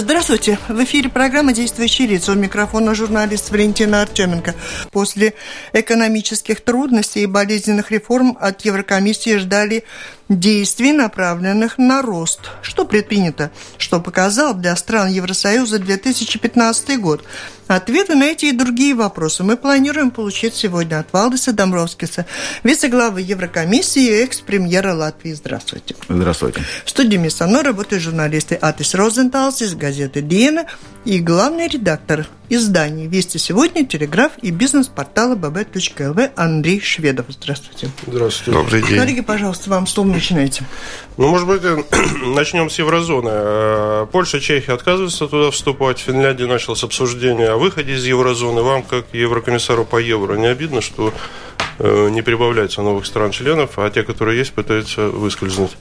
Здравствуйте. В эфире программа «Действующие лица». У микрофона журналист Валентина Артеменко. После экономических трудностей и болезненных реформ от Еврокомиссии ждали действий, направленных на рост. Что предпринято? Что показал для стран Евросоюза 2015 год? Ответы на эти и другие вопросы мы планируем получить сегодня от Валдиса Домбровскиса, вице-главы Еврокомиссии и экс-премьера Латвии. Здравствуйте. Здравствуйте. В студии со мной работают журналисты Атис Розенталс из газеты «Диена» и главный редактор изданий «Вести сегодня», «Телеграф» и бизнес-портала bb.lv Андрей Шведов. Здравствуйте. Здравствуйте. Добрый день. Коллеги, пожалуйста, вам слово начинайте. Ну, может быть, начнем с еврозоны. Э, Польша, Чехия отказываются туда вступать. Финляндия началось обсуждение о выходе из еврозоны. Вам, как еврокомиссару по евро, не обидно, что э, не прибавляется новых стран-членов, а те, которые есть, пытаются выскользнуть?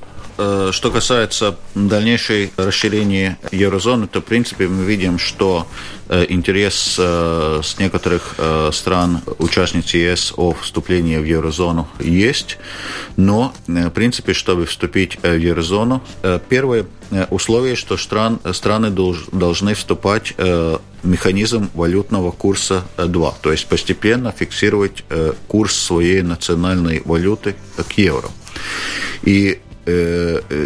Э, Что касается дальнейшей расширения еврозоны, то, в принципе, мы видим, что э, интерес э, с некоторых стран, участниц ЕС о вступлении в еврозону есть, но, в принципе, чтобы вступить в еврозону, первое условие, что стран, страны долж- должны вступать механизм валютного курса э, 2, то есть постепенно фиксировать курс своей национальной валюты к евро. И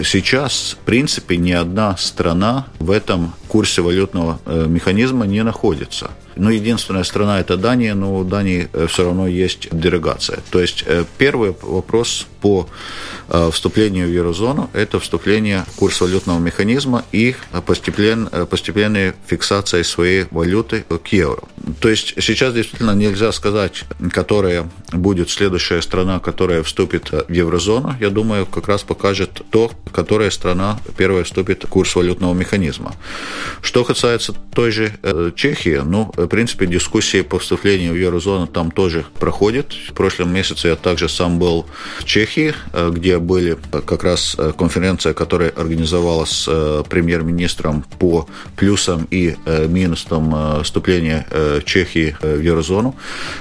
сейчас, в принципе, ни одна страна в этом курсе валютного э, механизма не находится. Но единственная страна – это Дания, но у Дании э, все равно есть дерогация. То есть э, первый вопрос по э, вступлению в еврозону – это вступление в курс валютного механизма и постепен, постепенная фиксация своей валюты к евро. То есть сейчас действительно нельзя сказать, которая будет следующая страна, которая вступит в еврозону. Я думаю, как раз покажет то, которая страна первая вступит в курс валютного механизма. Что касается той же Чехии, ну, в принципе, дискуссии по вступлению в еврозону там тоже проходят. В прошлом месяце я также сам был в Чехии, э, где были э, как раз э, конференция, которая организовалась с премьер-министром по плюсам и минусам вступления Чехии в еврозону.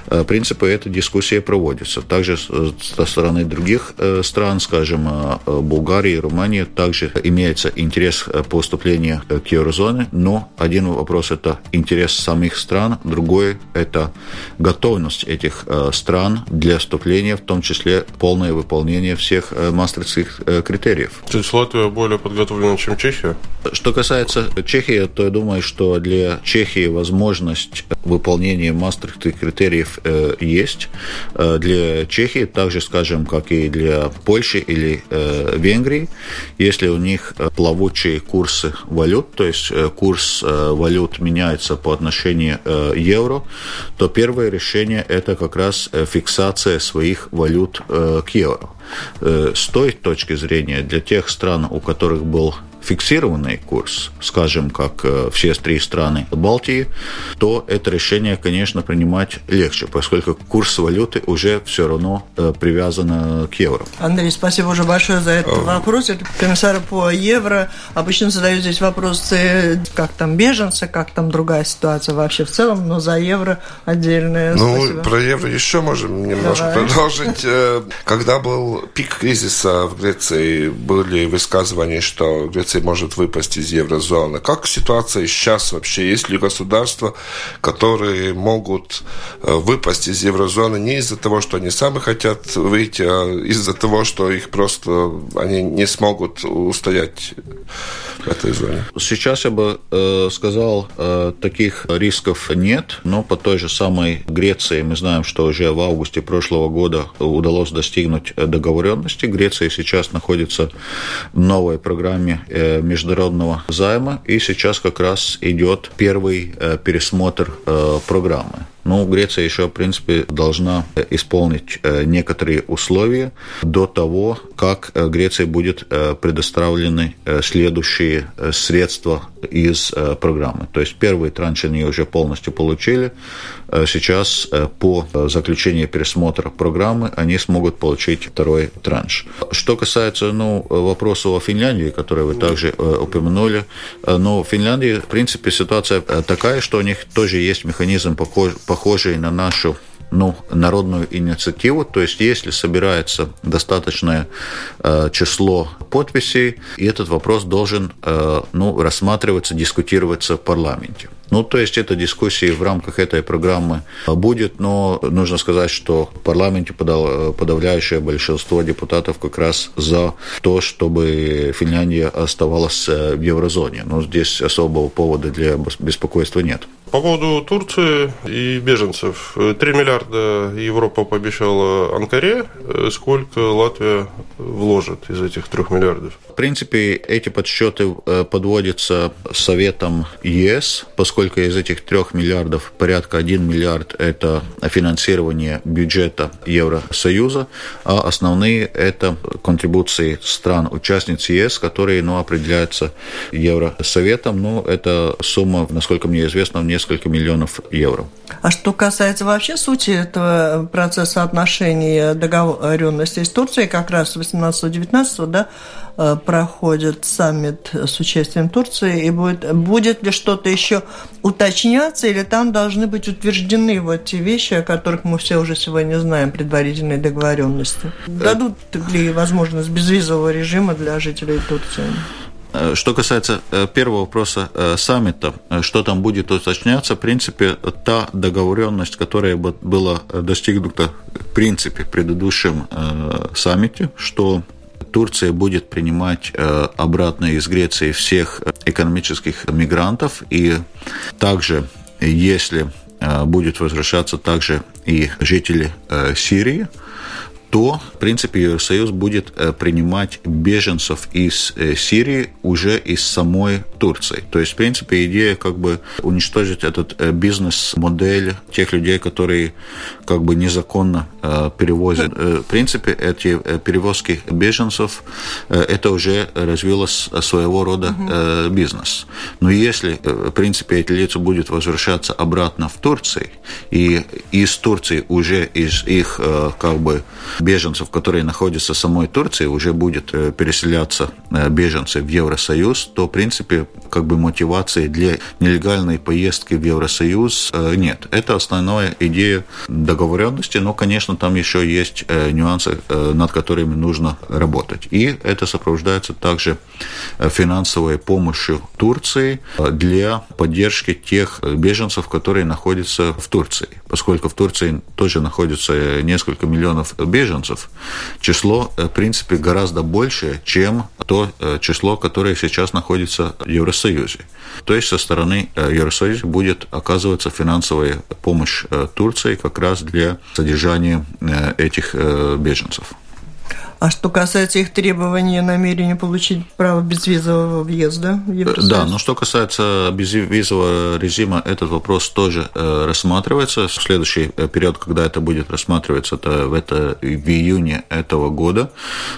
В принципе, эта дискуссия проводится. Также со стороны других стран, скажем, Болгарии, Румынии, также имеется интерес по вступлению к еврозоне, но один вопрос – это интерес самих стран, другой – это готовность этих э, стран для вступления, в том числе полное выполнение всех э, мастерских э, критериев. То есть Латвия более подготовлена, чем Чехия? Что касается Чехии, то я думаю, что для Чехии возможность выполнения мастерских критериев есть. Для Чехии, так же, скажем, как и для Польши или Венгрии, если у них плавучие курсы валют, то есть курс валют меняется по отношению э, евро, то первое решение это как раз э, фиксация своих валют э, к евро. Э, С той точки зрения, для тех стран, у которых был фиксированный курс, скажем, как э, все три страны Балтии, то это решение, конечно, принимать легче, поскольку курс валюты уже все равно э, привязан к евро. Андрей, спасибо уже большое за этот вопрос. Это комиссар по евро. Обычно задают здесь вопросы, как там беженцы, как там другая ситуация вообще в целом, но за евро отдельное Ну, спасибо. про евро еще можем немножко Давай. продолжить. Э, Когда был пик кризиса в Греции, были высказывания, что Греция может выпасть из еврозоны. Как ситуация сейчас вообще? Есть ли государства, которые могут э, выпасть из еврозоны не из-за того, что они сами хотят выйти, а из-за того, что их просто они не смогут устоять в этой зоне? Сейчас я бы э, сказал, э, таких рисков нет, но по той же самой Греции мы знаем, что уже в августе прошлого года удалось достигнуть договоренности. Греция сейчас находится в новой программе международного займа, и сейчас как раз идет первый э, пересмотр э, программы. Ну, Греция еще, в принципе, должна исполнить некоторые условия до того, как Греции будет предоставлены следующие средства из программы. То есть первый транш они уже полностью получили. Сейчас по заключению пересмотра программы они смогут получить второй транш. Что касается ну, вопроса о Финляндии, который вы также упомянули, но в Финляндии, в принципе, ситуация такая, что у них тоже есть механизм, похожий на нашу ну, народную инициативу, то есть если собирается достаточное э, число подписей, и этот вопрос должен э, ну, рассматриваться, дискутироваться в парламенте. Ну, то есть это дискуссии в рамках этой программы будет, но нужно сказать, что в парламенте подавляющее большинство депутатов как раз за то, чтобы Финляндия оставалась э, в еврозоне. Но здесь особого повода для беспокойства нет. По поводу Турции и беженцев. 3 миллиарда Европа пообещала Анкаре. Сколько Латвия вложит из этих 3 миллиардов? В принципе, эти подсчеты э, подводятся Советом ЕС, поскольку из этих 3 миллиардов порядка 1 миллиард – это финансирование бюджета Евросоюза, а основные – это контрибуции стран-участниц ЕС, которые ну, определяются Евросоветом. Ну, это сумма, насколько мне известно, в несколько миллионов евро. А что касается вообще сути этого процесса отношений договоренности с Турцией, как раз 18-19, да, Э, проходит саммит с участием Турции, и будет, будет ли что-то еще уточняться, или там должны быть утверждены вот те вещи, о которых мы все уже сегодня знаем, предварительные договоренности? Дадут ли возможность безвизового режима для жителей Турции? Э, что касается э, первого вопроса саммита, что там будет уточняться, в принципе, та договоренность, которая была достигнута в принципе в предыдущем саммите, что Турция будет принимать э, обратно из Греции всех экономических мигрантов, и также, если э, будет возвращаться также и жители э, Сирии, то, в принципе, Евросоюз будет э, принимать беженцев из э, Сирии уже из самой Турции. То есть, в принципе, идея как бы уничтожить этот э, бизнес-модель тех людей, которые как бы незаконно перевозят. В принципе, эти перевозки беженцев, это уже развилось своего рода бизнес. Но если, в принципе, эти лица будут возвращаться обратно в Турцию, и из Турции уже из их как бы беженцев, которые находятся в самой Турции, уже будет э, переселяться э, беженцы в Евросоюз, то, в принципе, как бы мотивации для нелегальной поездки в Евросоюз э, нет. Это основная идея договоренности, но, конечно, там еще есть нюансы, над которыми нужно работать. И это сопровождается также финансовой помощью Турции для поддержки тех беженцев, которые находятся в Турции. Поскольку в Турции тоже находится несколько миллионов беженцев, беженцев, число, э, в принципе, гораздо больше, чем то э, число, которое сейчас находится в Евросоюзе. То есть со стороны э, Евросоюза будет оказываться финансовая помощь Турции как раз для содержания этих беженцев. А что касается их требований и намерения получить право безвизового въезда в Евросоюз? Да, но что касается безвизового режима, этот вопрос тоже э, рассматривается. В следующий э, период, когда это будет рассматриваться, это в, это в июне этого года.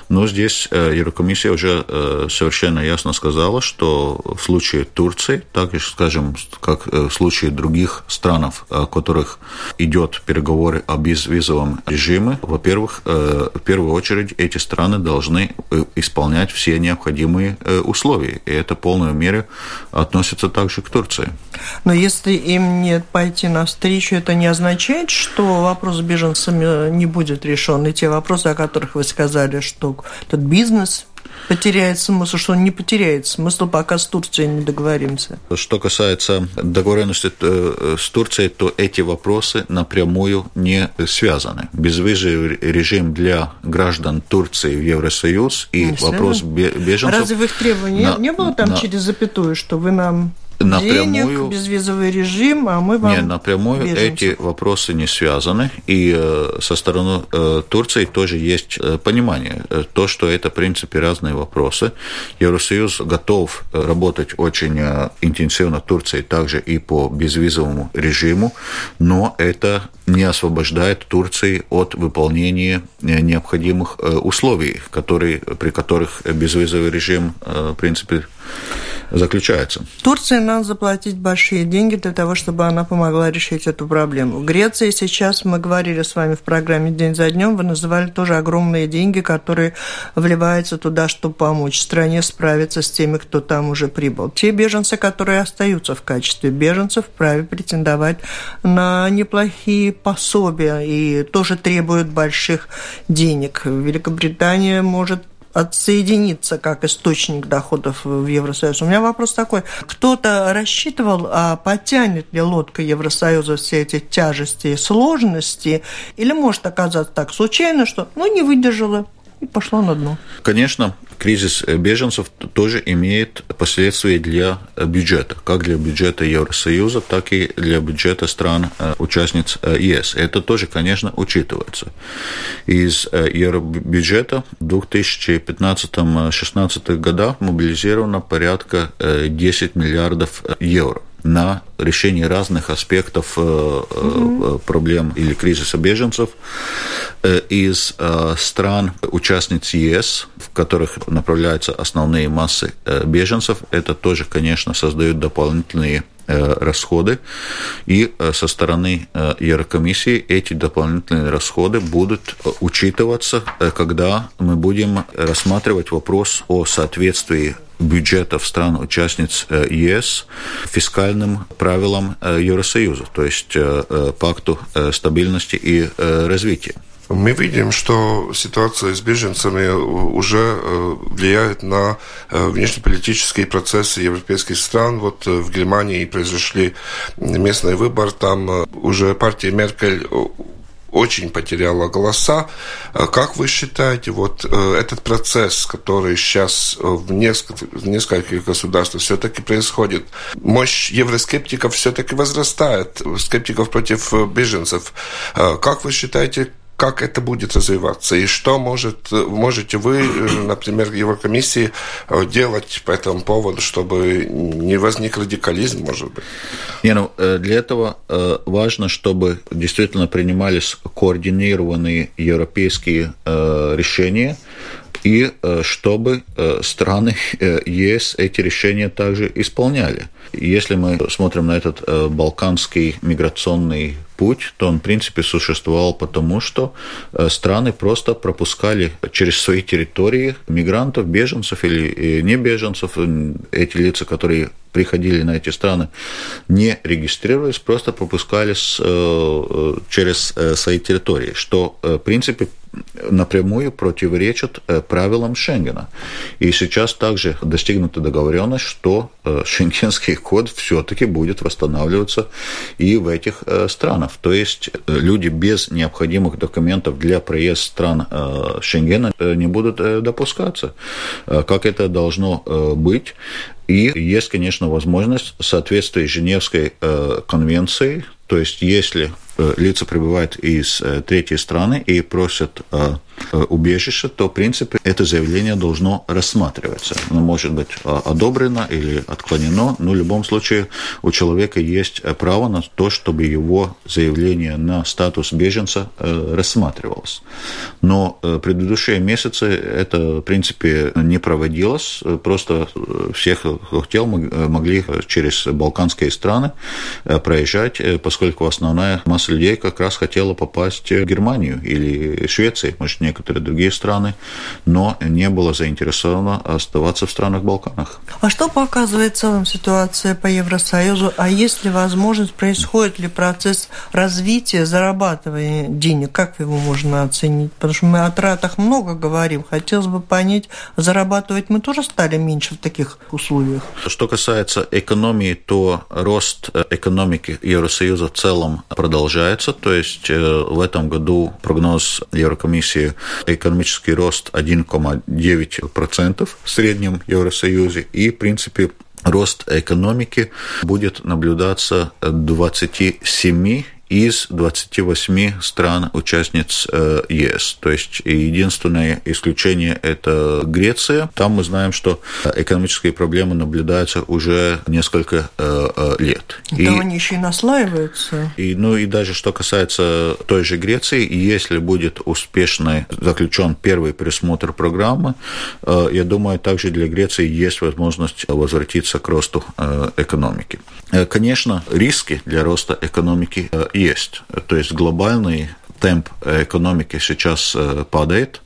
Но здесь э, Еврокомиссия уже совершенно ясно сказала, что в случае Турции, так и, скажем, как в случае других стран, о которых идет переговоры о безвизовом режиме, во-первых, в первую очередь эти эти страны должны э, исполнять все необходимые э, условия. И это в полной мере относится также к Турции. Но если им не пойти навстречу, это не означает, что вопрос с беженцами не будет решен. И те вопросы, о которых вы сказали, что этот бизнес потеряет смысл, что он не потеряет смысл, пока с Турцией не договоримся. Что касается договоренности э, с Турцией, то эти вопросы напрямую не связаны. Безвизовый режим для граждан Турции в Евросоюз и не вопрос связан? беженцев... Разве в их требовании на, не было там на, через запятую, что вы нам напрямую, денег, безвизовый режим, а мы вам Не, напрямую беженцев. эти вопросы не связаны, и э, со стороны э, Турции тоже есть э, понимание, то, что это, в принципе, разные вопросы. Евросоюз готов работать очень интенсивно Турцией также и по безвизовому режиму, но это не освобождает Турции от выполнения необходимых условий, которые, при которых безвизовый режим, в принципе, заключается. Турции надо заплатить большие деньги для того, чтобы она помогла решить эту проблему. В Греции сейчас, мы говорили с вами в программе «День за днем», вы называли тоже огромные деньги, которые вливаются туда, чтобы помочь стране справиться с теми, кто там уже прибыл. Те беженцы, которые остаются в качестве беженцев, вправе претендовать на неплохие пособия и тоже требуют больших денег. Великобритания может отсоединиться как источник доходов в Евросоюз. У меня вопрос такой. Кто-то рассчитывал, а потянет ли лодка Евросоюза все эти тяжести и сложности? Или может оказаться так случайно, что ну, не выдержала и пошла на дно? Конечно, кризис беженцев тоже имеет последствия для бюджета, как для бюджета Евросоюза, так и для бюджета стран-участниц э, э, ЕС. Это тоже, конечно, учитывается. Из э, евробюджета в 2015-2016 годах мобилизировано порядка 10 миллиардов евро на решение разных аспектов угу. проблем или кризиса беженцев из стран участниц ЕС, в которых направляются основные массы беженцев. Это тоже, конечно, создает дополнительные расходы. И со стороны Еврокомиссии эти дополнительные расходы будут учитываться, когда мы будем рассматривать вопрос о соответствии бюджетов стран-участниц э, ЕС фискальным правилам э, Евросоюза, то есть э, пакту стабильности и развития. Мы видим, что ситуация с беженцами уже влияет на внешнеполитические процессы европейских стран. Вот в Германии произошли местный выбор, там уже партия Меркель очень потеряла голоса. Э, как вы считаете, вот э, этот процесс, который сейчас э, в, нескольких, в нескольких государствах все-таки происходит, мощь евроскептиков все-таки возрастает, скептиков против беженцев. Как вы считаете, как это будет развиваться и что может, можете вы, например, Еврокомиссии делать по этому поводу, чтобы не возник радикализм, может быть? Не, ну, э, для этого э, важно, чтобы действительно принимались координированные европейские э, решения, и чтобы страны ЕС эти решения также исполняли. Если мы смотрим на этот балканский миграционный путь, то он, в принципе, существовал потому, что э, страны просто пропускали через свои территории мигрантов, беженцев или э, не беженцев, эти лица, которые приходили на эти страны, не регистрировались, просто пропускались э, через свои территории, что, в принципе, напрямую противоречат правилам Шенгена. И сейчас также достигнута договоренность, что шенгенский код все-таки будет восстанавливаться и в этих странах То есть э, люди без необходимых документов для проезда стран э, Шенгена э, не будут допускаться. Как это должно быть? И есть, конечно, возможность в соответствии с Женевской конвенцией, то есть если лица прибывают из третьей страны и просят Э, убежище, то, в принципе, это заявление должно рассматриваться. Оно может быть э, одобрено или отклонено, но в любом случае у человека есть э, право на то, чтобы его заявление на статус беженца рассматривалось. Но предыдущие месяцы это, в принципе, не проводилось. Просто всех, хотел, могли через балканские страны проезжать, поскольку основная масса людей как раз хотела попасть в Германию или Швецию, может, некоторые другие страны, но не было заинтересовано оставаться в странах Балканах. А что показывает в целом ситуация по Евросоюзу? А есть ли возможность, происходит ли процесс развития, зарабатывания денег? Как его можно оценить? Потому что мы о тратах много говорим. Хотелось бы понять, зарабатывать мы тоже стали меньше в таких условиях? Что касается экономии, то рост экономики Евросоюза в целом продолжается. То есть э, в этом году прогноз Еврокомиссии экономический рост 1,9% в среднем Евросоюзе, и, в принципе, рост экономики будет наблюдаться 27 из 28 стран-участниц э, ЕС. То есть единственное исключение – это Греция. Там мы знаем, что экономические проблемы наблюдаются уже несколько э, э, лет. Да, и, они еще и наслаиваются. И, ну и даже что касается той же Греции, если будет успешно заключен первый пересмотр программы, я думаю, также для Греции есть возможность возвратиться к росту экономики. Конечно, риски для роста экономики есть. То есть глобальный темп экономики сейчас э, падает,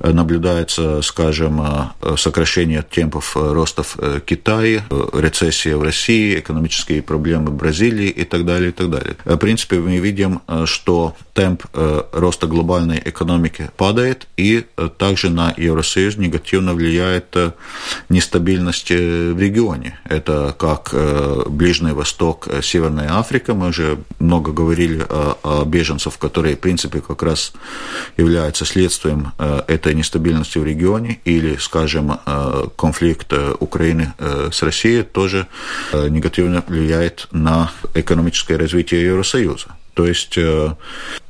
наблюдается, скажем, э, сокращение темпов роста в э, Китае, рецессия в России, экономические проблемы в Бразилии и так далее, и так далее. В принципе, мы видим, что темп роста глобальной экономики падает, и также на Евросоюз негативно влияет нестабильность в регионе. Это как Ближний Восток, Северная Африка. Мы уже много говорили о, о беженцах, которые, в принципе, как раз являются следствием Э, этой нестабильности в регионе или, скажем, э, конфликт э, Украины с Россией тоже негативно влияет на экономическое развитие Евросоюза. То есть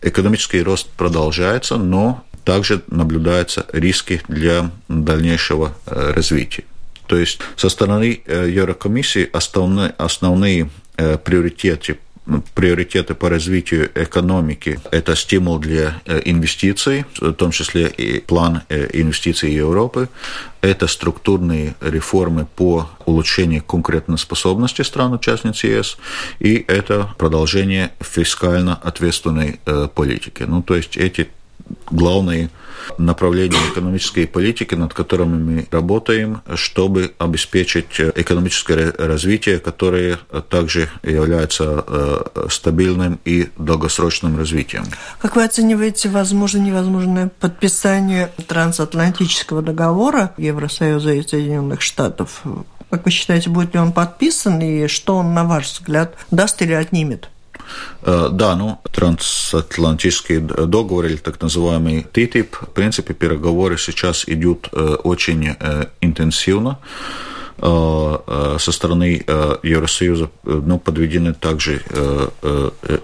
экономический рост продолжается, но также наблюдаются риски для дальнейшего развития. То есть со стороны Еврокомиссии основные, основные приоритеты приоритеты по развитию экономики – это стимул для э, инвестиций, в том числе и план э, инвестиций Европы, это структурные реформы по улучшению конкурентоспособности стран-участниц ЕС, и это продолжение фискально ответственной э, политики. Ну, то есть эти главные направления экономической политики, над которыми мы работаем, чтобы обеспечить экономическое развитие, которое также является э, стабильным и долгосрочным развитием. Как вы оцениваете возможно невозможное подписание трансатлантического договора Евросоюза и Соединенных Штатов? Как вы считаете, будет ли он подписан и что он, на ваш взгляд, даст или отнимет? Э, да, ну, трансатлантический договор или так называемый ТТИП, в принципе, переговоры сейчас идут э, очень э, интенсивно. Э, э, со стороны э, Евросоюза ну, подведены также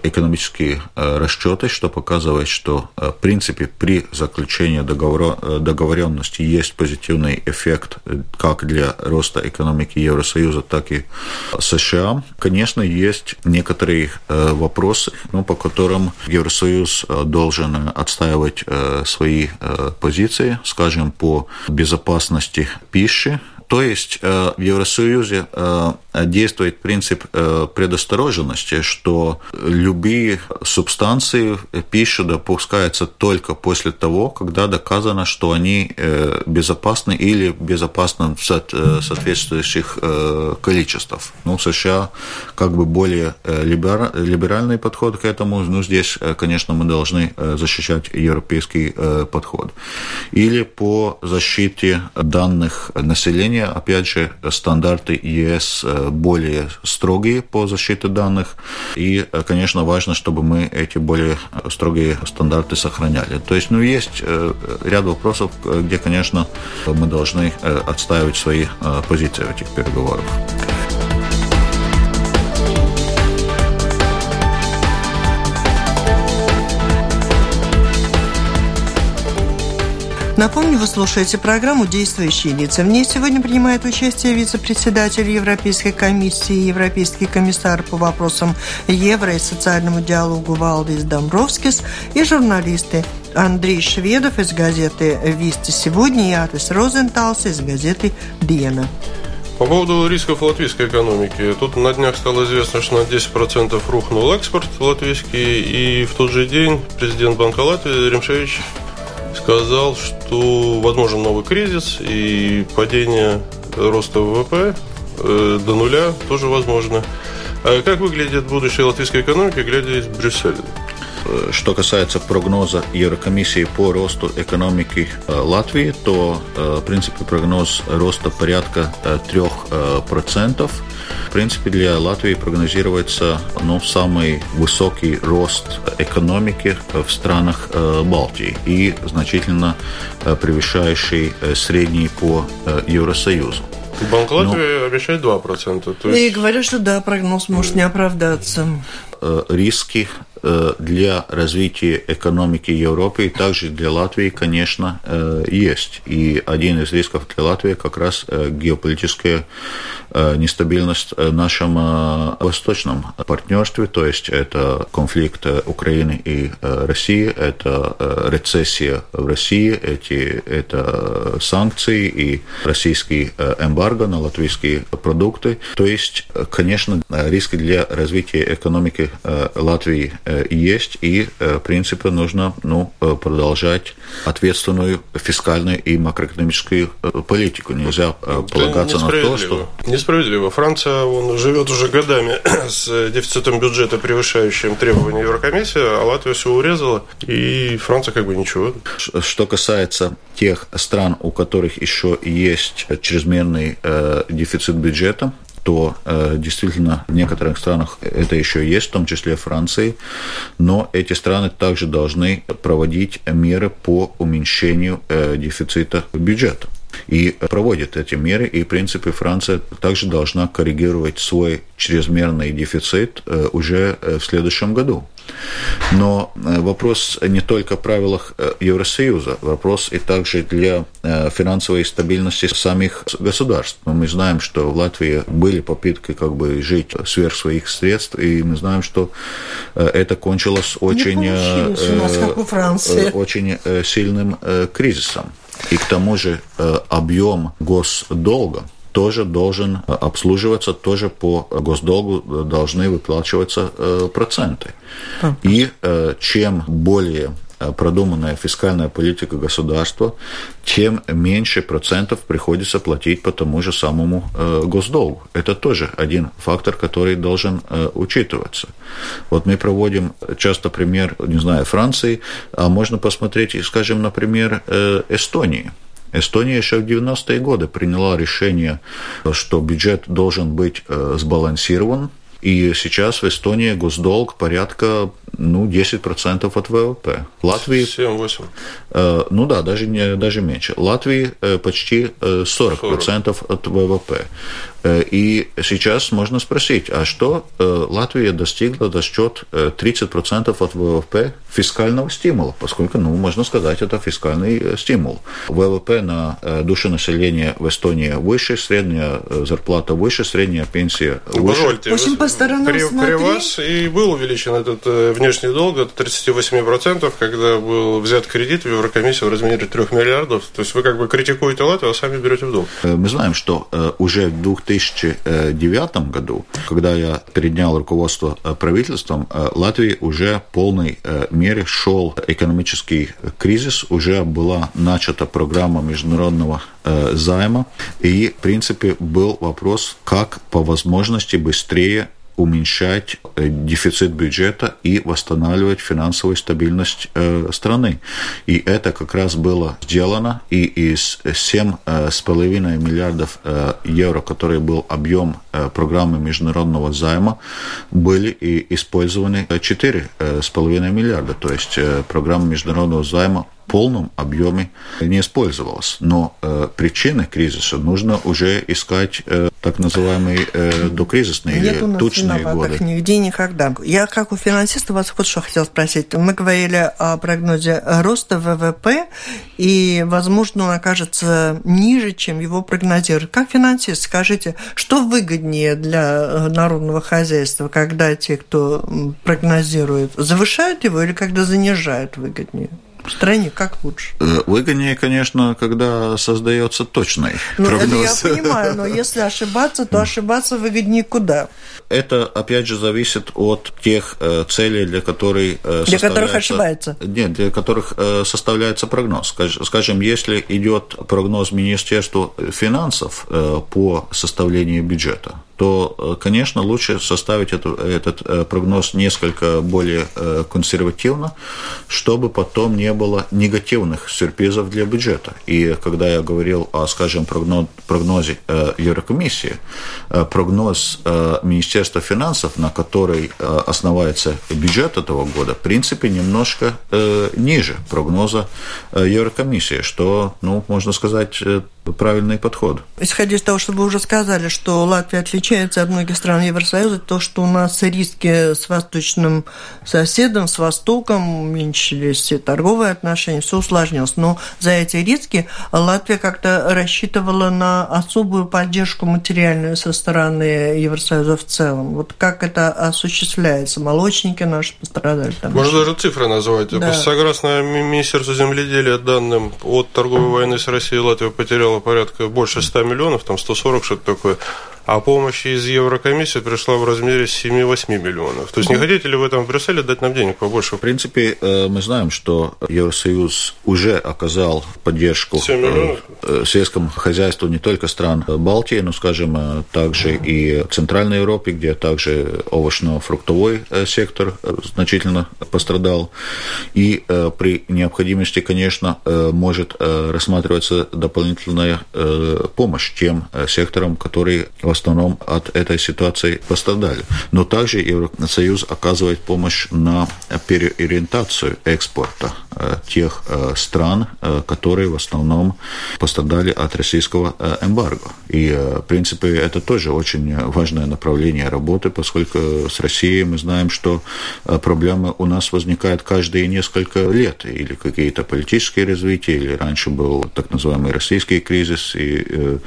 экономические расчеты, что показывает, что в принципе при заключении договора, договоренности есть позитивный эффект как для роста экономики Евросоюза, так и США. Конечно, есть некоторые вопросы, ну, по которым Евросоюз должен отстаивать свои позиции, скажем, по безопасности пищи, то есть э, в Евросоюзе э, действует принцип э, предосторожности, что любые субстанции пищи допускаются только после того, когда доказано, что они безопасны или безопасны в соответствующих количествах. Ну, США как бы более либеральный подход к этому, но здесь, конечно, мы должны защищать европейский подход. Или по защите данных населения Германия, опять же, стандарты ЕС э, более строгие по защите данных, и, э, конечно, важно, чтобы мы эти более строгие стандарты сохраняли. То есть, ну, есть э, ряд вопросов, где, конечно, мы должны отстаивать свои позиции в этих переговорах. Напомню, вы слушаете программу «Действующие лица». В ней сегодня принимает участие вице-председатель Европейской комиссии, европейский комиссар по вопросам евро и социальному диалогу Валдис Домбровскис и журналисты Андрей Шведов из газеты «Вести сегодня» и Атис Розенталс из газеты «Диена». По поводу рисков латвийской экономики. Тут на днях стало известно, что на 10% рухнул экспорт латвийский, и в тот же день президент Банка Латвии Ремшевич сказал, что возможен новый кризис и падение роста ВВП э, до нуля тоже возможно. А как выглядит будущее латвийской экономики, глядя из Брюсселя? Э, что касается прогноза Еврокомиссии по росту экономики э, Латвии, то, в принципе, прогноз роста порядка 3%. В принципе, для Латвии прогнозируется ну, самый высокий рост экономики в странах э, Балтии и значительно э, превышающий э, средний по Евросоюзу. Банк Латвии Но... обещает 2%. То есть... И говорят, что да, прогноз может не оправдаться. Риски Э, для развития экономики Европы и также для Латвии, конечно, э, есть. И один из рисков для Латвии как раз э, геополитическая нестабильность в нашем восточном партнерстве, то есть это конфликт Украины и России, это рецессия в России, эти, это санкции и российский эмбарго на латвийские продукты. То есть, конечно, риски для развития экономики Латвии есть, и, в принципе, нужно ну, продолжать ответственную фискальную и макроэкономическую политику. Нельзя полагаться на то, что... Несправедливо. Франция он живет уже годами с дефицитом бюджета, превышающим требования Еврокомиссии, а Латвия все урезала, и Франция как бы ничего. Что касается тех стран, у которых еще есть чрезмерный э, дефицит бюджета, то э, действительно в некоторых странах это еще есть, в том числе Франции, но эти страны также должны проводить меры по уменьшению э, дефицита бюджета и проводит эти меры. И, в принципе, Франция также должна коррегировать свой чрезмерный дефицит э, уже э, в следующем году. Но э, вопрос не только в правилах Евросоюза, вопрос и также для финансовой стабильности самих государств. Мы знаем, что в Латвии были попытки как бы жить сверх своих средств, и мы знаем, что это кончилось очень, нас, очень сильным кризисом. И к тому же э, объем госдолга тоже должен э, обслуживаться, тоже по госдолгу должны выплачиваться э, проценты. И чем более Э, продуманная фискальная политика государства, тем меньше процентов приходится платить по тому же самому э, госдолгу. Это тоже один фактор, который должен э, учитываться. Вот мы проводим часто пример, не знаю, Франции, а можно посмотреть, скажем, например, Эстонии. Эстония еще в 90-е годы приняла решение, что бюджет должен быть сбалансирован, и сейчас в Эстонии госдолг порядка ну, 10% от ВВП. Латвии... 7-8. Э, ну да, даже, не, даже меньше. Латвии э, почти 40%, э, 40. от ВВП. Э, и сейчас можно спросить, а что э, Латвия достигла за счет 30% от ВВП фискального стимула, поскольку, ну, можно сказать, это фискальный стимул. ВВП на душу населения в Эстонии выше, средняя зарплата выше, средняя пенсия выше. Позвольте, в общем, по сторонам при, при вас и был увеличен этот внешний долг до 38%, когда был взят кредит в Еврокомиссии в размере 3 миллиардов. То есть вы как бы критикуете Латвию, а сами берете в долг. Мы знаем, что уже в 2009 году, когда я перенял руководство правительством, Латвии уже в полной мере шел экономический кризис, уже была начата программа международного займа, и, в принципе, был вопрос, как по возможности быстрее уменьшать э, дефицит бюджета и восстанавливать финансовую стабильность э, страны. И это как раз было сделано, и из 7,5 миллиардов э, евро, который был объем программы международного займа, были и использованы 4,5 миллиарда. То есть программа международного займа полном объеме не использовалась. Но э, причины кризиса нужно уже искать э, так называемые э, докризисные Нет или тучные годы. нигде никогда. Я как у финансиста вас вот что хотел спросить. Мы говорили о прогнозе роста ВВП, и, возможно, он окажется ниже, чем его прогнозируют. Как финансист, скажите, что выгоднее для э, народного хозяйства, когда те, кто прогнозирует, завышают его или когда занижают выгоднее? В стране как лучше? Э, выгоднее, конечно, когда создается точный ну, прогноз. Это я понимаю, но если ошибаться, то ошибаться выгоднее куда? Это, опять же, зависит от тех э, целей, для, которых э, для которых ошибается. Нет, для которых составляется прогноз. Скажем, если идет прогноз Министерства финансов по составлению бюджета, то, э, конечно, лучше составить эту, этот э, прогноз несколько более э, консервативно, чтобы потом не было негативных сюрпризов для бюджета. И когда я говорил о, скажем, прогнозе Еврокомиссии, прогноз Министерства финансов, на который основается бюджет этого года, в принципе, немножко ниже прогноза Еврокомиссии, что, ну, можно сказать, правильный подход. Исходя из того, что вы уже сказали, что Латвия отличается от многих стран Евросоюза, то, что у нас риски с восточным соседом, с Востоком, уменьшились все торговые отношения, все усложнилось. Но за эти риски Латвия как-то рассчитывала на особую поддержку материальную со стороны Евросоюза в целом. Вот как это осуществляется? Молочники наши пострадали? Там Можно даже цифры назвать. Да. Согласно Министерству земледелия данным от торговой войны с Россией Латвия потеряла порядка больше 100 миллионов, там 140 что-то такое а помощь из Еврокомиссии пришла в размере 7-8 миллионов. То есть не хотите ли вы там в Брюсселе дать нам денег побольше? В принципе, э, мы знаем, что Евросоюз уже оказал поддержку э, э, сельскому хозяйству не только стран Балтии, но, скажем, также и Центральной Европе, где также овощно-фруктовой сектор значительно пострадал. И при необходимости, конечно, может рассматриваться дополнительная помощь тем секторам, которые в основном от этой ситуации пострадали. Но также Евросоюз оказывает помощь на переориентацию экспорта э, тех э, стран, э, которые в основном пострадали от российского эмбарго. И, в принципе, это тоже очень важное направление работы, поскольку с Россией мы знаем, что проблемы у нас возникают каждые несколько лет, или какие-то политические развития, или раньше был так называемый российский кризис, и,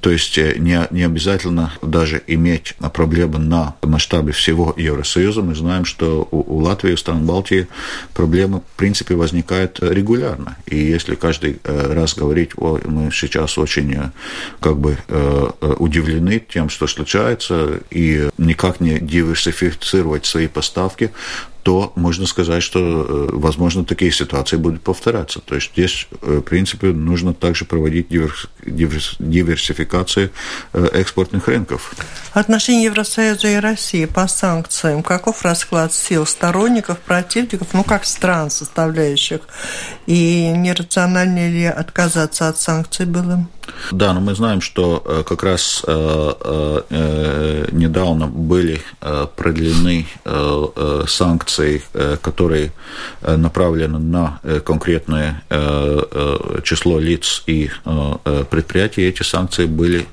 то есть не, не обязательно обязательно даже иметь проблемы на масштабе всего Евросоюза. Мы знаем, что у, Латвии, у стран Балтии проблемы, в принципе, возникают регулярно. И если каждый э, раз говорить, о, мы сейчас очень э, как бы э, удивлены тем, что случается, и никак не диверсифицировать свои поставки, то можно сказать, что, э, возможно, такие ситуации будут повторяться. То есть здесь, э, в принципе, нужно также проводить диверсификацию э, экспортных рынков. Отношения Евросоюза и России по санкциям. Каков расклад сил сторонников, противников, ну, как стран составляющих? И нерациональнее ли отказаться от санкций было? Да, но мы знаем, что как раз недавно были продлены санкции санкций, э, которые э, направлены на э, конкретное число лиц и предприятий, эти санкции были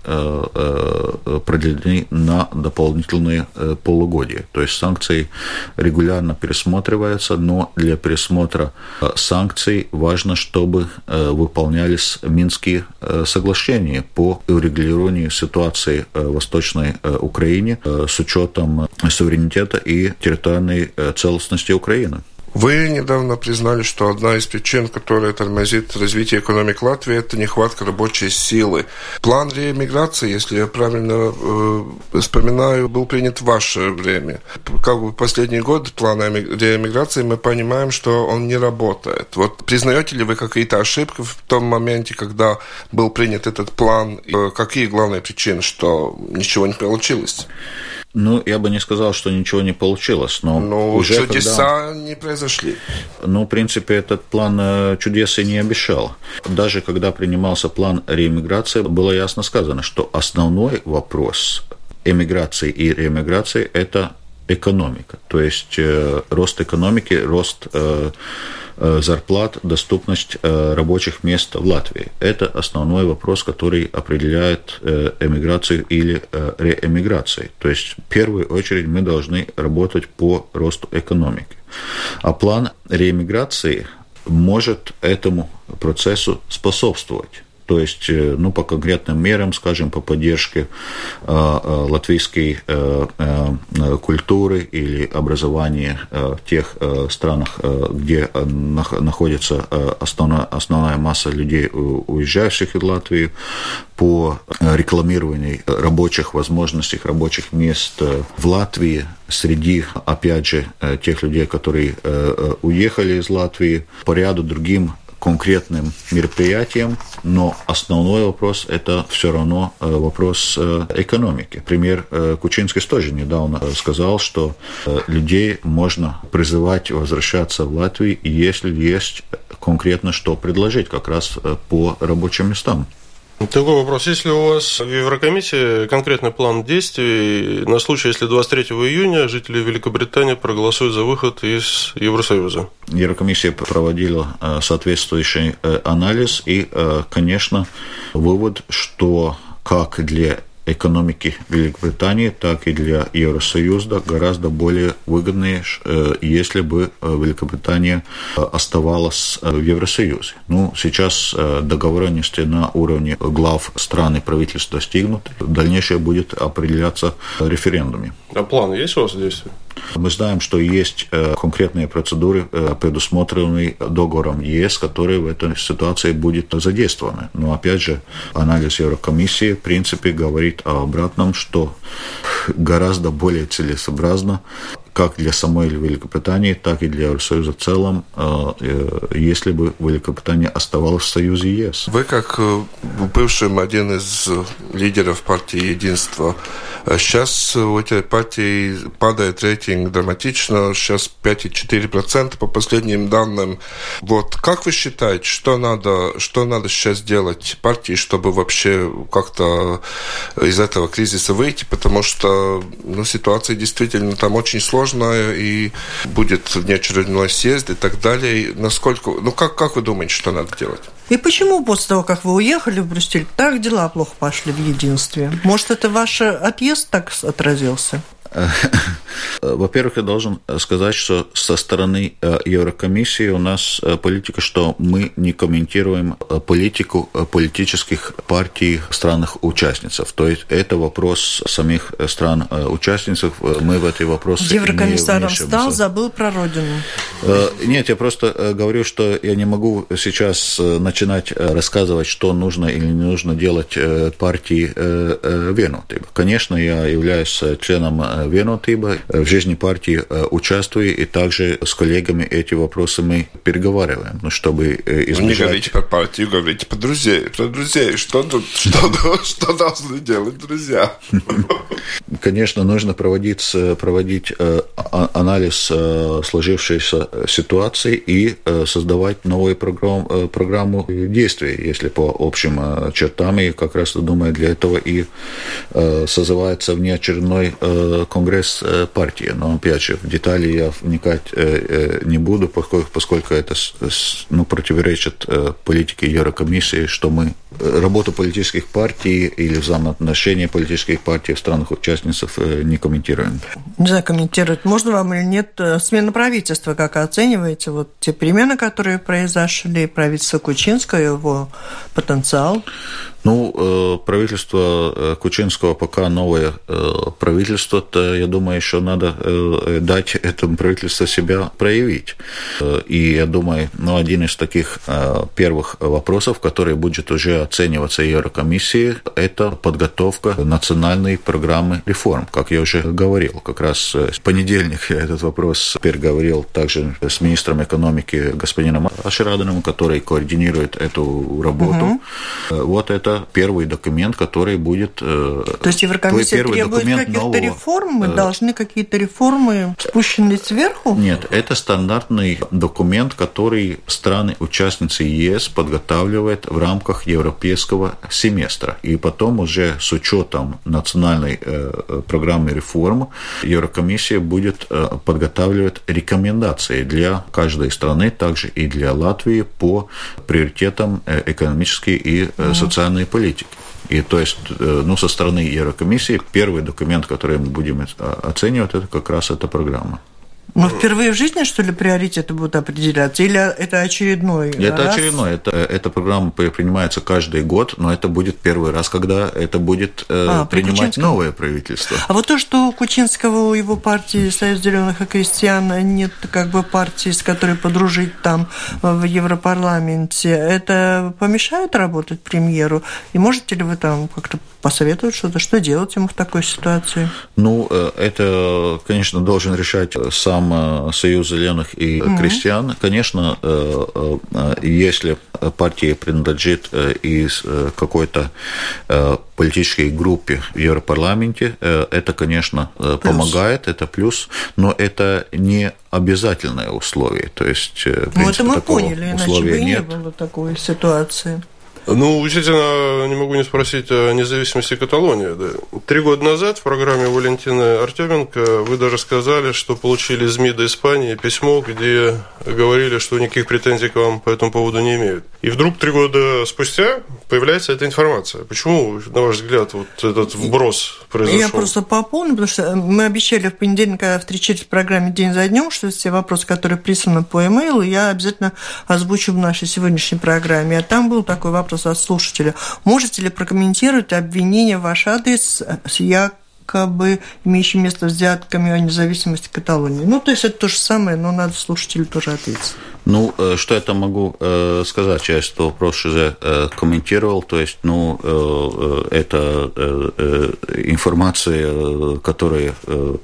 продлены на дополнительные полугодия. То есть санкции регулярно пересматриваются, но для пересмотра санкций важно, чтобы выполнялись Минские соглашения по урегулированию ситуации в Восточной Украине с учетом суверенитета и территориальной целостности целостности Украины. Вы недавно признали, что одна из причин, которая тормозит развитие экономики Латвии, это нехватка рабочей силы. План реэмиграции, если я правильно э, вспоминаю, был принят в ваше время. Как бы последний год плана реэмиграции мы понимаем, что он не работает. Вот признаете ли вы какие-то ошибки в том моменте, когда был принят этот план? Э, какие главные причины, что ничего не получилось? Ну, я бы не сказал, что ничего не получилось, но ну, уже чудеса когда... не произошли. Ну, в принципе, этот план э, чудес и не обещал. Даже когда принимался план реэмиграции, было ясно сказано, что основной вопрос эмиграции и реэмиграции – это экономика, то есть э, рост экономики, рост Э, зарплат, доступность э, рабочих мест в Латвии. Это основной вопрос, который определяет э, эмиграцию или реэмиграцию. То есть в первую очередь мы должны работать по росту экономики. А план реэмиграции может этому процессу способствовать. То есть, э, ну, по конкретным мерам, скажем, по поддержке э, э, латвийской культуры или образования в тех странах, где находится основная, основная масса людей, уезжающих из Латвии, по рекламированию рабочих возможностей, рабочих мест в Латвии среди, опять же, тех людей, которые уехали из Латвии, по ряду другим конкретным мероприятием, но основной вопрос – это все равно э, вопрос э, экономики. Пример э, Кучинский тоже недавно сказал, что людей можно призывать возвращаться в Латвию, если есть конкретно что предложить как раз по рабочим местам. Такой вопрос. Если у вас в Еврокомиссии конкретный план действий на случай, если 23 июня жители Великобритании проголосуют за выход из Евросоюза? Еврокомиссия проводила э, соответствующий э, анализ и, э, конечно, вывод, что как для экономики Великобритании, так и для Евросоюза гораздо более выгодные, э, если бы э, Великобритания э, оставалась в Евросоюзе. Ну, сейчас договоренности на уровне глав стран и правительств достигнуты. Дальнейшее будет определяться референдумами. А план есть у вас действия? Мы знаем, что есть э, конкретные процедуры, э, предусмотренные договором ЕС, которые в этой ситуации будут задействованы. Но опять же, анализ Еврокомиссии в принципе говорит о обратном, что гораздо более целесообразно как для самой Великобритании, так и для Евросоюза в целом, э, если бы Великобритания оставалась в Союзе ЕС. Вы, как бывший один из лидеров партии Единства, сейчас у этой партии падает рейтинг драматично, сейчас 5,4% по последним данным. Вот как вы считаете, что надо, что надо сейчас делать партии, чтобы вообще как-то из этого кризиса выйти, потому что ну, ситуация действительно там очень сложная и будет внеочередной съезд и так далее. Насколько, ну как, как вы думаете, что надо делать? И почему после того, как вы уехали в Брюссель, так дела плохо пошли в единстве? Может, это ваш отъезд так отразился? Во-первых, я должен сказать, что со стороны э, Еврокомиссии у нас э, политика, что мы не комментируем э, политику политических партий странах-участниц. То есть это вопрос самих стран-участниц. Мы в этой вопросе Еврокомиссаром стал, забыл про родину. Нет, я просто говорю, что я не могу сейчас начинать рассказывать, что нужно или не нужно делать партии Вену. Конечно, я являюсь членом Венотыба, в жизни партии э, участвую, и также с коллегами эти вопросы мы переговариваем, ну, чтобы избежать... Вы не говорите про партию, говорите про друзей. Про друзей. Что, что, что должны делать друзья? Конечно, нужно проводить, проводить э, а, анализ э, сложившейся ситуации и создавать новую программу, программу действий, если по общим чертам. И как раз, думаю, для этого и созывается внеочередной конгресс партии. Но, опять же, в детали я вникать э, э, не буду, поскольку, это ну, противоречит э, политике Еврокомиссии, что мы работу политических партий или взаимоотношения политических партий в странах-участницах не комментируем. Не знаю, комментировать можно вам или нет. Смена правительства, как оцениваете? Вот те перемены, которые произошли, правительство Кучинского, его потенциал? Ну, э, правительство э, Кучинского пока новое э, правительство, то, я думаю, еще надо дать этому правительству себя проявить. И я думаю, ну, один из таких первых вопросов, который будет уже оцениваться Еврокомиссией, это подготовка национальной программы реформ. Как я уже говорил, как раз в понедельник я этот вопрос переговорил также с министром экономики господином Аширадином, который координирует эту работу. Угу. Вот это это первый документ, который будет... Э, То есть Еврокомиссия требует каких-то реформ? Мы э, должны какие-то реформы спущенные сверху? Нет, это стандартный документ, который страны-участницы ЕС подготавливают в рамках европейского семестра. И потом уже с учетом национальной э, программы реформ Еврокомиссия будет подготавливать рекомендации для каждой страны, также и для Латвии по приоритетам экономической и социальной иностранной политики. И то есть, э, ну, со стороны Еврокомиссии первый документ, который мы будем оценивать, это как раз эта программа. Ну, впервые в жизни, что ли, приоритеты будут определяться? Или это очередной Это раз? очередной. Это, эта программа принимается каждый год, но это будет первый раз, когда это будет э, а, принимать новое правительство. А вот то, что у Кучинского, у его партии Союз зеленых и крестьян нет как бы партии, с которой подружить там в Европарламенте, это помешает работать премьеру? И можете ли вы там как-то посоветовать что-то, что делать ему в такой ситуации? Ну, э, это, конечно, должен решать сам э, Союз зеленых и угу. крестьян. Конечно, э, если партия принадлежит из какой-то политической группе в Европарламенте, это, конечно, плюс. помогает, это плюс, но это не обязательное условие. То есть, ну, это мы поняли, иначе бы и нет. не было такой ситуации. Ну, действительно, не могу не спросить о независимости Каталонии. Да. Три года назад в программе Валентины Артеменко вы даже сказали, что получили из МИДа Испании письмо, где говорили, что никаких претензий к вам по этому поводу не имеют. И вдруг три года спустя появляется эта информация. Почему, на ваш взгляд, вот этот вброс произошел? Я просто пополню, потому что мы обещали в понедельник, когда встречались в программе «День за днем», что все вопросы, которые присланы по e я обязательно озвучу в нашей сегодняшней программе. А там был такой вопрос от слушателя. Можете ли прокомментировать обвинение в ваш адрес с якобы имеющим место взятками о независимости Каталонии? Ну, то есть это то же самое, но надо слушателю тоже ответить. Ну, э, что я там могу э, сказать? Я этот вопрос уже э, комментировал. То есть, ну, это информация, которая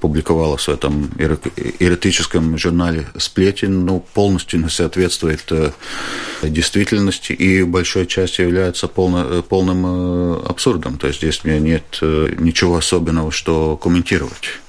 публиковалась в этом эротическом журнале «Сплетен», ну, полностью не соответствует действительности и большой частью является полно, полным абсурдом. То есть, здесь у меня нет ничего особенного, что комментировать.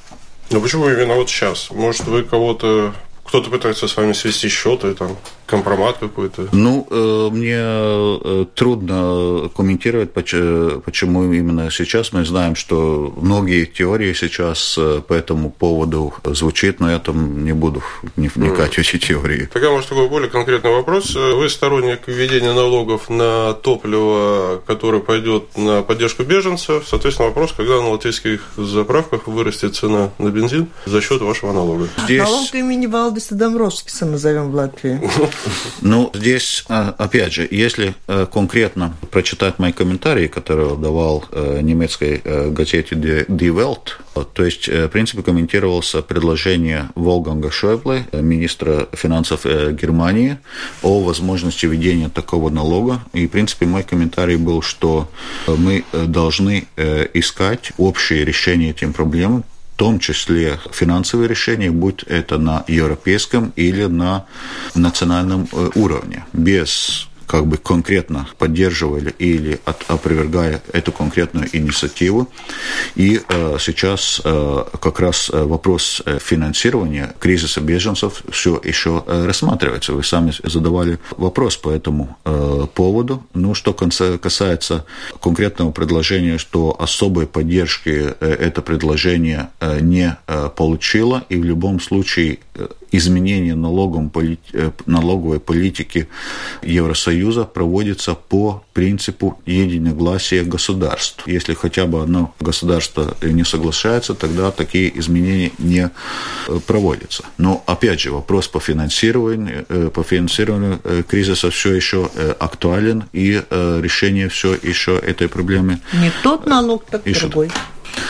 Ну почему именно вот сейчас? Может, вы кого-то кто-то пытается с вами свести счеты, там, компромат какой-то? Ну, э, мне э, трудно комментировать, почему именно сейчас. Мы знаем, что многие теории сейчас э, по этому поводу звучат, но я там не буду вникать в эти теории. Тогда, может, такой более конкретный вопрос. Вы сторонник введения налогов на топливо, которое пойдет на поддержку беженцев. Соответственно, вопрос, когда на латвийских заправках вырастет цена на бензин за счет вашего налога? Здесь... Налог имени Валдиса Домбровскиса назовем в Латвии. Ну, здесь, а, опять же, если э, конкретно прочитать мои комментарии, которые давал э, немецкой э, газете Die Welt, то есть, в принципе, комментировался предложение Волганга Шойбле, министра финансов Германии, о возможности введения такого налога. И, в принципе, мой комментарий был, что мы должны искать общее решение этим проблемам, в том числе финансовые решения, будь это на европейском или на национальном э, уровне, без как бы конкретно поддерживали или от, опровергая эту конкретную инициативу. И э, сейчас э, как раз э, вопрос э, финансирования кризиса беженцев все еще э, рассматривается. Вы сами задавали вопрос по этому э, поводу. Ну, что касается конкретного предложения, что особой поддержки это предложение не получило, и в любом случае изменение э, налоговой политики Евросоюза проводится по принципу единогласия государств. Если хотя бы одно государство не соглашается, тогда такие изменения не э, проводятся. Но опять же вопрос по финансированию, э, по финансированию кризиса все еще актуален, и решение все еще этой проблемы. Не тот налог, так еще другой.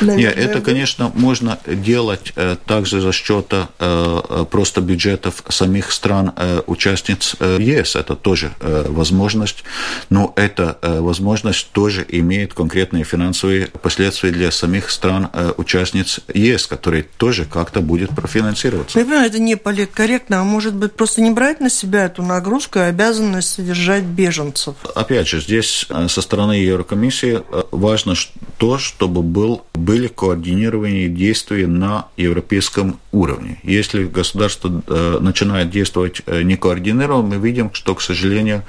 Нет, это, конечно, можно делать э, также за счет э, э, просто бюджетов самих стран участниц ЕС. Это тоже возможность, но эта возможность тоже имеет конкретные финансовые последствия для самих стран участниц ЕС, которые тоже как-то будет профинансироваться. Я понимаю, это не политкорректно, а может быть просто не брать на себя эту нагрузку и обязанность содержать беженцев? Опять же, здесь со стороны Еврокомиссии важно то, чтобы был были координированные действия на европейском уровне. Если государство э, начинает действовать э, некоординированно, мы видим, что, к сожалению,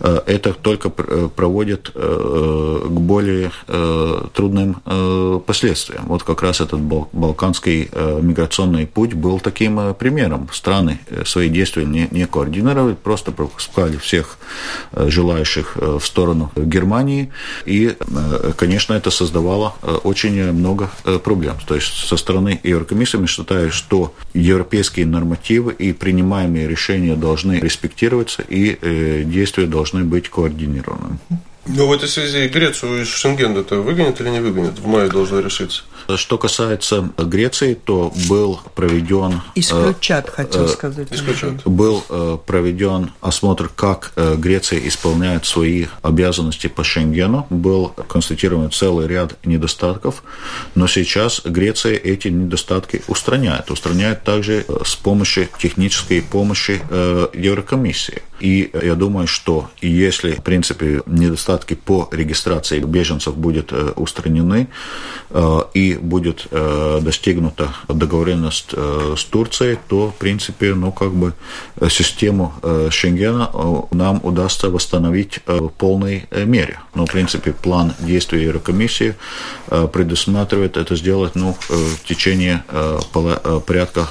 э, это только проводит к более трудным последствиям. Вот как раз этот балканский миграционный путь был таким примером. Страны свои действия не, не координировали, просто пропускали всех желающих в сторону Германии. И, конечно, это создавало очень много проблем. То есть со стороны Еврокомиссии мы считаем, что европейские нормативы и принимаемые решения должны респектироваться, и э, действия должны быть координированными. Но в этой связи Грецию из Шенгена-то выгонят или не выгонят? В мае должно решиться. Что касается Греции, то был проведен... Э, Исключат, э, хотел сказать. Исключат. Был э, проведен осмотр, как э, Греция исполняет свои обязанности по Шенгену. Был констатирован целый ряд недостатков, но сейчас Греция эти недостатки устраняет. Устраняет также э, с помощью технической помощи э, Еврокомиссии. И я думаю, что если, в принципе, недостатки недостатки по регистрации беженцев будут устранены и будет достигнута договоренность с Турцией, то, в принципе, ну, как бы систему Шенгена нам удастся восстановить в полной мере. Но, в принципе, план действий Еврокомиссии предусматривает это сделать ну, в течение порядка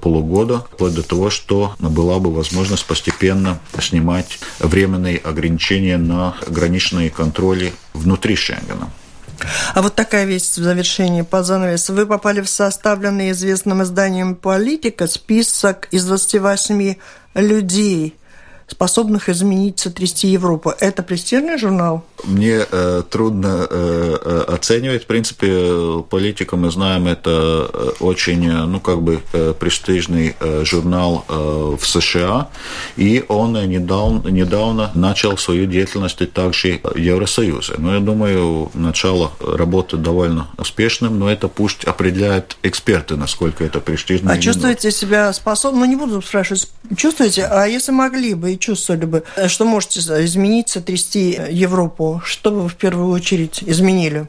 полугода, вплоть до того, что была бы возможность постепенно снимать временные ограничения на граничные контроли внутри Шенгена. А вот такая вещь в завершении по занавесу. Вы попали в составленный известным изданием «Политика» список из 28 людей – способных изменить, сотрясти Европу. Это престижный журнал? Мне э, трудно э, э оценивать. В принципе, политика, мы знаем, это э, очень, э, ну, как бы престижный э, журнал э, в США, и он недавно, недавно начал свою деятельность также в Евросоюзе. Но я думаю, начало работы довольно успешным, но это пусть определяют эксперты, насколько это престижно. А чувствуете себя способным? Ну, не буду спрашивать, чувствуете, а если могли бы чувствовали бы, что можете изменить, сотрясти Европу, что бы вы в первую очередь изменили?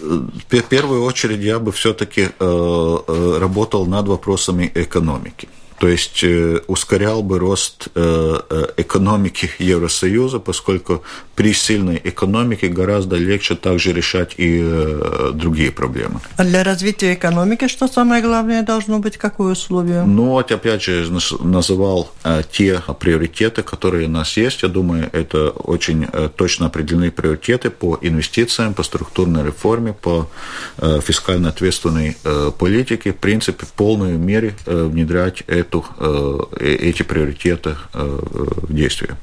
В первую очередь я бы все-таки э, э, работал над вопросами экономики то есть э, ускорял бы рост э, э, экономики Евросоюза, поскольку при сильной экономике гораздо легче также решать и другие проблемы. А для развития экономики что самое главное должно быть? Какое условие? Ну, вот опять же называл те приоритеты, которые у нас есть. Я думаю, это очень точно определенные приоритеты по инвестициям, по структурной реформе, по фискально ответственной политике. В принципе, в полной мере внедрять это эту, э, эти приоритеты э, в действие.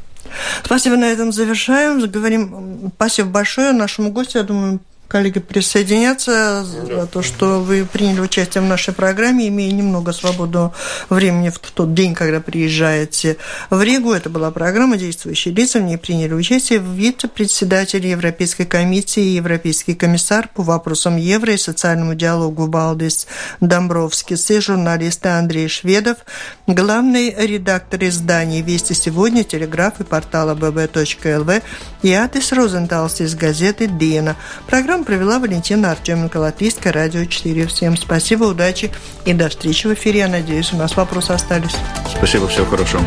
Спасибо, на этом завершаем. Заговорим. Спасибо большое нашему гостю. Я думаю, коллеги присоединятся за то, что вы приняли участие в нашей программе, имея немного свободного времени в тот день, когда приезжаете в Ригу. Это была программа «Действующие лица». В ней приняли участие вице-председатель Европейской комиссии и европейский комиссар по вопросам евро и социальному диалогу Балдис Домбровский и журналист Андрей Шведов, главный редактор изданий «Вести сегодня», «Телеграф» и портала bb.lv и Атис Розенталс из газеты «Дена». Программа Программу провела Валентина Артеменко, Латвийское радио 4. Всем спасибо, удачи и до встречи в эфире. Я надеюсь, у нас вопросы остались. Спасибо, всего хорошего.